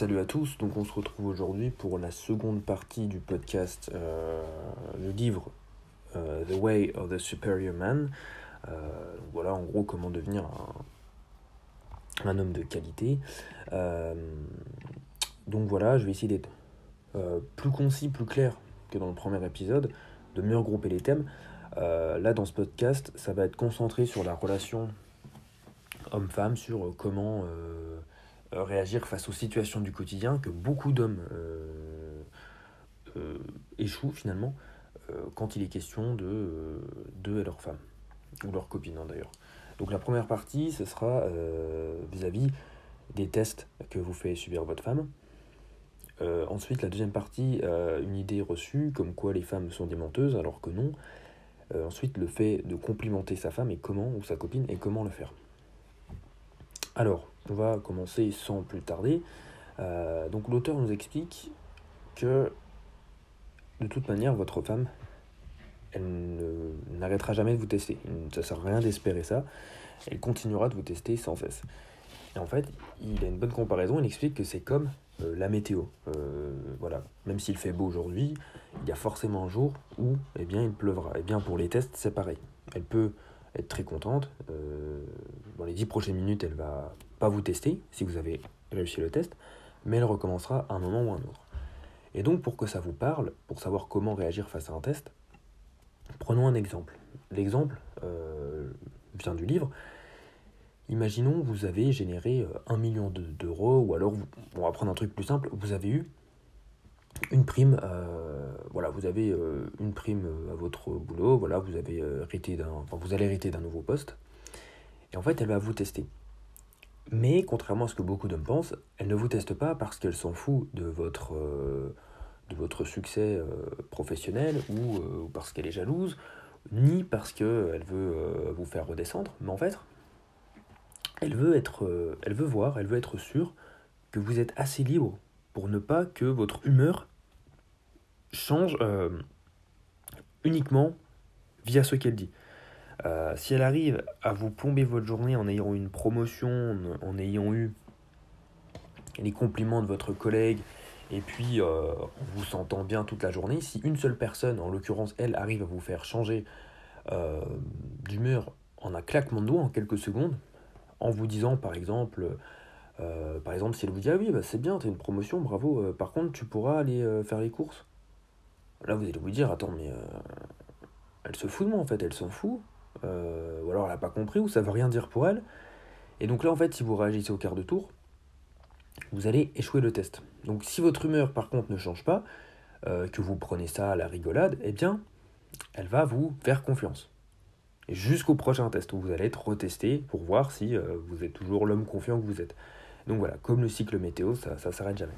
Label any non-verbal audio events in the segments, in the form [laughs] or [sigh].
Salut à tous, donc on se retrouve aujourd'hui pour la seconde partie du podcast, euh, le livre euh, The Way of the Superior Man. Euh, voilà en gros comment devenir un, homme de qualité. Euh, donc voilà, je vais essayer d'être euh, plus concis, plus clair que dans le premier épisode, de mieux regrouper les thèmes. Euh, là dans ce podcast, ça va être concentré sur la relation homme-femme, sur euh, comment... euh, réagir face aux situations du quotidien que beaucoup d'hommes euh, euh, échouent finalement quand il est question de et leur femme, ou leur copine hein, d'ailleurs. Donc la première partie, ce sera vis-à-vis des tests que vous fait subir votre femme. Ensuite, la deuxième partie, une idée reçue, comme quoi les femmes sont des menteuses, alors que non. Ensuite, le fait de complimenter sa femme et comment, ou sa copine, et comment le faire. Alors, on va commencer sans plus tarder. Euh, donc l'auteur nous explique que de toute manière, votre femme, elle n'arrêtera jamais de vous tester. Ça sert à rien d'espérer ça. Elle continuera de vous tester sans cesse. Et en fait, il a une bonne comparaison. Il explique que c'est comme euh, la météo. Euh, voilà, même s'il fait beau aujourd'hui, il y a forcément un jour où, eh bien, il pleuvra. Et bien pour les tests, c'est pareil. Elle peut être très contente. Euh, dans les 10 prochaines minutes, elle va pas vous tester si vous avez réussi le test, mais elle recommencera à un moment ou un autre. Et donc, pour que ça vous parle, pour savoir comment réagir face à un test, prenons un exemple. L'exemple euh, vient du livre. Imaginons vous avez généré euh, 1 million de- d'euros, ou alors, on va prendre un truc plus simple, vous avez eu une prime, euh, voilà, vous avez euh, une prime euh, à votre boulot, voilà, vous avez hérité d'un, allez hériter d'un nouveau poste, et en fait, elle va vous tester. Mais contrairement à ce que beaucoup d'hommes pensent, elle ne vous teste pas parce qu'elle s'en fout de votre, de votre succès professionnel ou parce qu'elle est jalouse, ni parce qu'elle veut vous faire redescendre, mais en fait, elle veut, être, elle veut voir, elle veut être sûre que vous êtes assez libre pour ne pas que votre humeur change euh, uniquement via ce qu'elle dit. Euh, si elle arrive à vous plomber votre journée en ayant eu une promotion, en, ayant eu les compliments de votre collègue, et puis euh, en vous sentant bien toute la journée, si une seule personne, en l'occurrence elle, arrive à vous faire changer d'humeur en un claquement de doigts, en quelques secondes, en vous disant par exemple, par exemple si elle vous dit ah oui bah, c'est bien, t'as une promotion, bravo, par contre tu pourras aller faire les courses. Là vous allez vous dire attends mais euh, elle se fout de moi en fait, elle s'en fout, euh, ou alors elle n'a pas compris, ou ça veut rien dire pour elle. Et donc là, en fait, si vous réagissez au quart de tour, vous allez échouer le test. Donc si votre humeur, par contre, ne change pas, euh, que vous prenez ça à la rigolade, eh bien, elle va vous faire confiance. Jusqu'au prochain test, où vous allez être retesté pour voir si vous êtes toujours l'homme confiant que vous êtes. Donc voilà, comme le cycle météo, ça ne s'arrête jamais.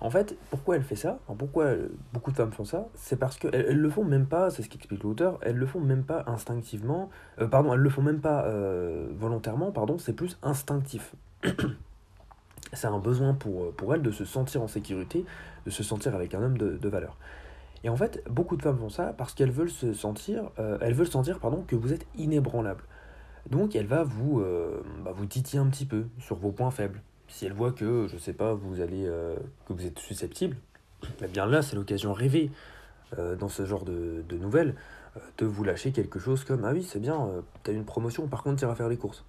En fait, pourquoi elle fait ça? Pourquoi euh, beaucoup de femmes font ça? C'est parce qu'elles elles le font même pas, c'est ce qu'explique l'auteur, elles le font même pas instinctivement, euh, pardon, elles le font même pas euh, volontairement, pardon, c'est plus instinctif. [coughs] c'est un besoin pour, pour elles de se sentir en sécurité, de se sentir avec un homme de, de valeur. Et en fait, beaucoup de femmes font ça parce qu'elles veulent se sentir, elles veulent sentir pardon, que vous êtes inébranlable. Donc elle va vous, bah, vous titiller un petit peu sur vos points faibles. Si elle voit que, je sais pas, vous allez, euh, que vous êtes susceptible, eh bien là, c'est l'occasion rêvée euh, dans ce genre de, nouvelles euh, de vous lâcher quelque chose comme Ah oui, c'est bien, t'as une promotion, par contre, tu iras faire les courses.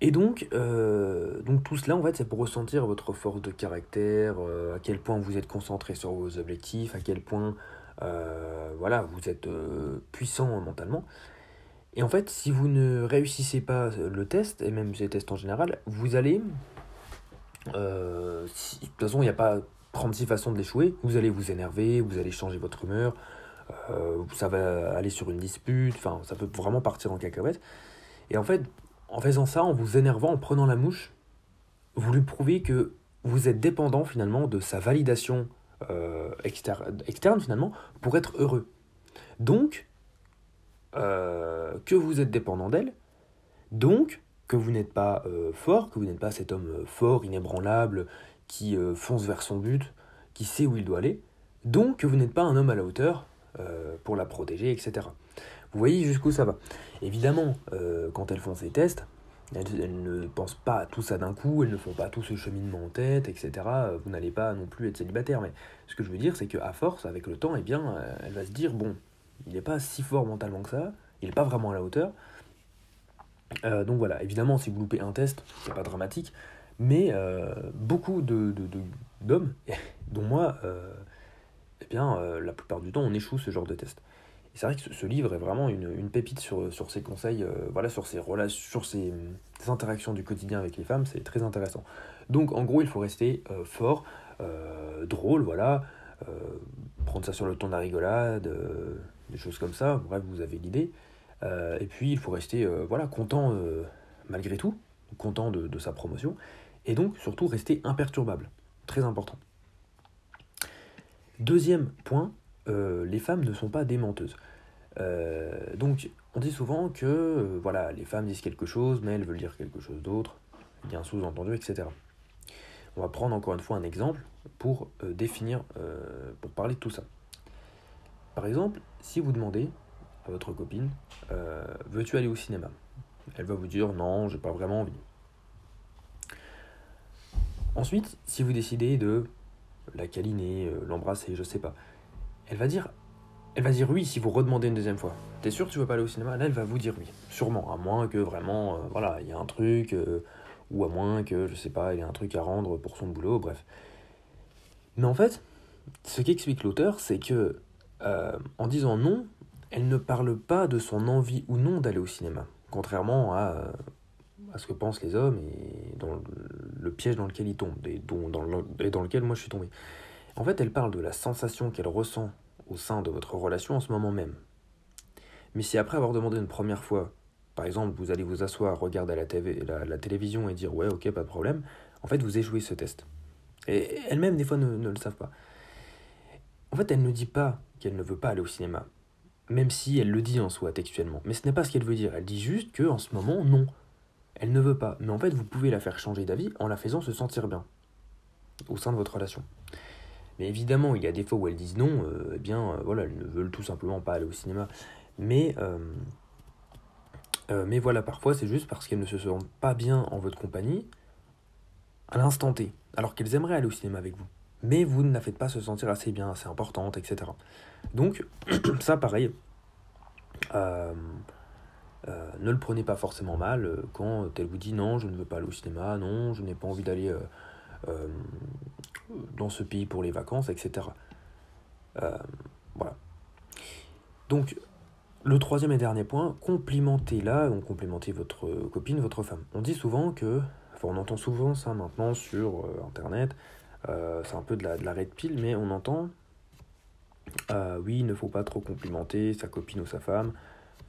Et donc, donc tout cela, en fait, c'est pour ressentir votre force de caractère, à quel point vous êtes concentré sur vos objectifs, à quel point voilà, vous êtes puissant mentalement. Et en fait, si vous ne réussissez pas le test, et même les tests en général, vous allez... euh, si- de toute façon, il n'y a pas 36 façons de l'échouer. Vous allez vous énerver, vous allez changer votre humeur, euh, ça va aller sur une dispute, enfin, ça peut vraiment partir en cacahuète. Et en fait, en faisant ça, en vous énervant, en prenant la mouche, vous lui prouvez que vous êtes dépendant finalement de sa validation euh, exter- externe finalement pour être heureux. Donc, euh, que vous êtes dépendant d'elle, donc que vous n'êtes pas euh, fort, que vous n'êtes pas cet homme euh, fort, inébranlable, qui fonce vers son but, qui sait où il doit aller, donc que vous n'êtes pas un homme à la hauteur pour la protéger, etc. Vous voyez jusqu'où ça va. Évidemment, quand elles font ces tests, Elles, ne pensent pas à tout ça d'un coup, elles ne font pas tout ce cheminement en tête, etc. Vous n'allez pas non plus être célibataire. Mais ce que je veux dire, c'est qu'à force, avec le temps, eh bien, elle va se dire, bon, il n'est pas si fort mentalement que ça, il n'est pas vraiment à la hauteur. Euh, donc voilà, évidemment, si vous loupez un test, c'est pas dramatique, mais euh, beaucoup de, d'hommes, [laughs] dont moi, euh, eh bien, la plupart du temps, on échoue ce genre de test. Et c'est vrai que ce, livre est vraiment une, une pépite sur, sur ses conseils, voilà, sur ses relations, sur ses, interactions du quotidien avec les femmes, c'est très intéressant. Donc en gros, il faut rester fort, drôle, voilà, prendre ça sur le ton de la rigolade, des choses comme ça, bref, vous avez l'idée. Euh, et puis, il faut rester euh, voilà, content euh, malgré tout, content de, sa promotion, et donc surtout rester imperturbable. Très important. Deuxième point, les femmes ne sont pas des menteuses. donc, on dit souvent que voilà, les femmes disent quelque chose, mais elles veulent dire quelque chose d'autre. Il y a un sous-entendu, etc. On va prendre encore une fois un exemple pour définir, pour parler de tout ça. Par exemple, si vous demandez à votre copine euh, Veux-tu aller au cinéma? Elle va vous dire Non, j'ai pas vraiment envie. Ensuite, si vous décidez de la câliner, euh, l'embrasser, je sais pas, elle va dire elle va dire oui si vous redemandez une deuxième fois. T'es sûr que tu veux pas aller au cinéma? Là, elle va vous dire oui. Sûrement, à moins que vraiment, euh, voilà, il y a un truc, ou à moins que, je sais pas, il y a un truc à rendre pour son boulot, bref. Mais en fait, ce qu'explique l'auteur, c'est que euh, en disant non, elle ne parle pas de son envie ou non d'aller au cinéma, contrairement à, euh, à, ce que pensent les hommes et dans le, piège dans lequel ils tombent, et, dans, et dans lequel moi je suis tombé. En fait, elle parle de la sensation qu'elle ressent au sein de votre relation en ce moment même. Mais si après avoir demandé une première fois, par exemple, vous allez vous asseoir, regarder la, TV, la, télévision et dire ouais, ok, pas de problème, en fait, vous échouez ce test. Et elles-mêmes, des fois, ne, ne le savent pas. En fait, elle ne dit pas qu'elle ne veut pas aller au cinéma, même si elle le dit en soi textuellement. Mais ce n'est pas ce qu'elle veut dire. Elle dit juste que en ce moment, non. Elle ne veut pas. Mais en fait, vous pouvez la faire changer d'avis en la faisant se sentir bien au sein de votre relation. Mais évidemment, il y a des fois où elles disent non, euh, eh bien, euh, voilà, elles ne veulent tout simplement pas aller au cinéma. Mais, euh, mais voilà, parfois, c'est juste parce qu'elles ne se sentent pas bien en votre compagnie à l'instant T, alors qu'elles aimeraient aller au cinéma avec vous mais vous ne la faites pas se sentir assez bien, assez importante, etc. Donc, [clears throat] ça, pareil, euh, euh, ne le prenez pas forcément mal euh, quand elle vous dit non, je ne veux pas aller au cinéma, non, je n'ai pas envie d'aller dans ce pays pour les vacances, etc. voilà. Donc, le troisième et dernier point, complimentez-la, donc complimentez votre copine, votre femme. On dit souvent que, enfin on entend souvent ça maintenant sur Internet, c'est un peu de la, de la red mais on entend euh, oui, il ne faut pas trop complimenter sa copine ou sa femme,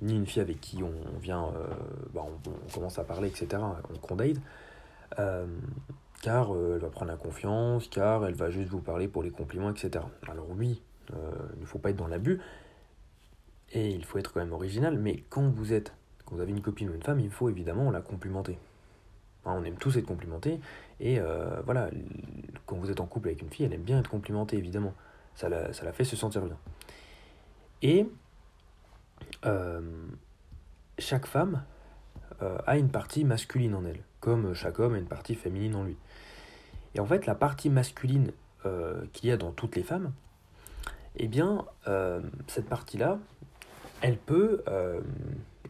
ni une fille avec qui on, vient, euh, bah, on, commence à parler, etc., on date, car elle va prendre la confiance, car elle va juste vous parler pour les compliments, etc. Alors oui, il ne faut pas être dans l'abus, et il faut être quand même original, mais quand vous êtes, quand vous avez une copine ou une femme, il faut évidemment la complimenter. Hein, on aime tous être complimentés, et voilà, quand vous êtes en couple avec une fille, elle aime bien être complimentée, évidemment. Ça la, ça la fait se sentir bien. Et euh, chaque femme euh, a une partie masculine en elle, comme chaque homme a une partie féminine en lui. Et en fait, la partie masculine euh, qu'il y a dans toutes les femmes, eh bien, cette partie-là, elle peut,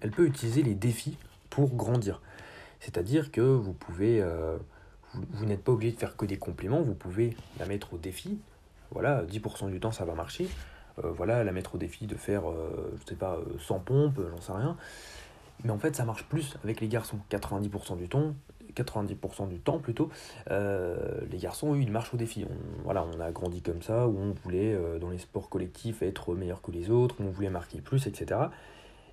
elle peut utiliser les défis pour grandir. C'est-à-dire que vous pouvez vous, n'êtes pas obligé de faire que des compliments, vous pouvez la mettre au défi. Voilà, 10% du temps ça va marcher. Euh, voilà, la mettre au défi de faire, euh, je sais pas, 100 euh, pompes, j'en sais rien. Mais en fait, ça marche plus avec les garçons. 90% du temps, 90% du temps plutôt, les garçons, eux, ils marchent au défi. On, voilà, on a grandi comme ça, où on voulait, dans les sports collectifs, être meilleur que les autres, où on voulait marquer plus, etc.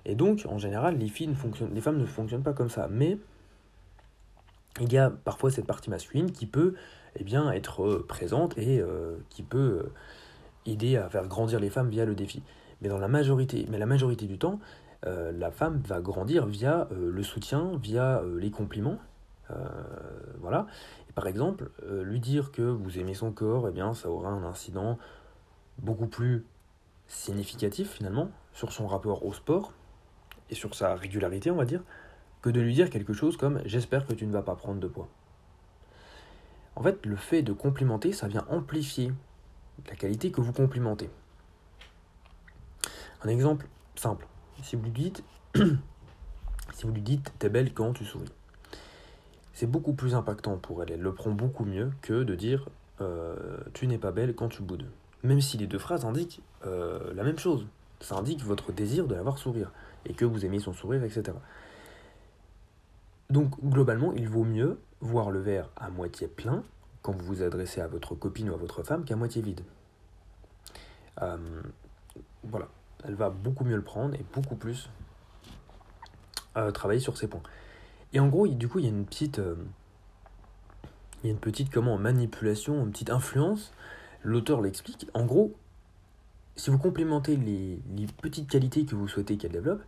Et donc, en général, les, filles ne fonctionnent, les femmes ne fonctionnent pas comme ça. Mais il y a parfois cette partie masculine qui peut eh bien, être euh, présente et euh, qui peut euh, aider à faire grandir les femmes via le défi. Mais, dans la, majorité, mais la majorité du temps, la femme va grandir via le soutien, via les compliments. voilà. Et par exemple, lui dire que vous aimez son corps, eh bien, ça aura un incident beaucoup plus significatif finalement sur son rapport au sport et sur sa régularité, on va dire, que de lui dire quelque chose comme j'espère que tu ne vas pas prendre de poids. En fait, le fait de complimenter, ça vient amplifier la qualité que vous complimentez. Un exemple simple. Si vous lui dites, [coughs] si vous lui dites, t'es belle quand tu souris, c'est beaucoup plus impactant pour elle. Elle le prend beaucoup mieux que de dire, euh, tu n'es pas belle quand tu boudes. Même si les deux phrases indiquent euh, la même chose. Ça indique votre désir de la voir sourire et que vous aimez son sourire, etc. Donc globalement, il vaut mieux voir le verre à moitié plein quand vous vous adressez à votre copine ou à votre femme qu'à moitié vide. Euh, voilà, elle va beaucoup mieux le prendre et beaucoup plus euh, travailler sur ces points. Et en gros, du coup, il y a une petite, euh, il comment manipulation, une petite influence. L'auteur l'explique. En gros, si vous complémentez les, petites qualités que vous souhaitez qu'elle développe,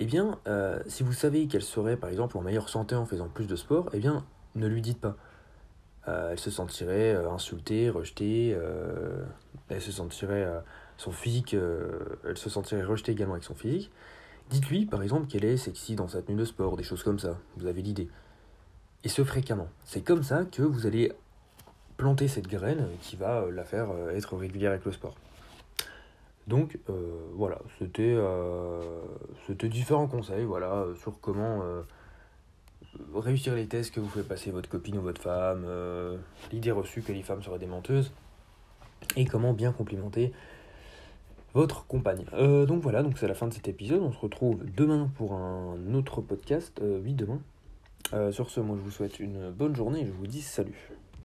eh bien, euh, si vous savez qu'elle serait par exemple en meilleure santé en faisant plus de sport, eh bien, ne lui dites pas. Euh, elle se sentirait euh, insultée, rejetée, elle elle se sentirait rejetée également avec son physique. Dites-lui par exemple qu'elle est sexy dans sa tenue de sport, des choses comme ça, vous avez l'idée. Et ce fréquemment. C'est comme ça que vous allez planter cette graine qui va la faire être régulière avec le sport. Donc euh, voilà, c'était euh, c'était différents conseils voilà, sur comment euh, réussir les tests que vous fait passer votre copine ou votre femme, l'idée reçue que les femmes seraient des menteuses, et comment bien complimenter votre compagne. donc voilà, c'est la fin de cet épisode. On se retrouve demain pour un autre podcast. oui, demain. sur ce, moi je vous souhaite une bonne journée et je vous dis salut.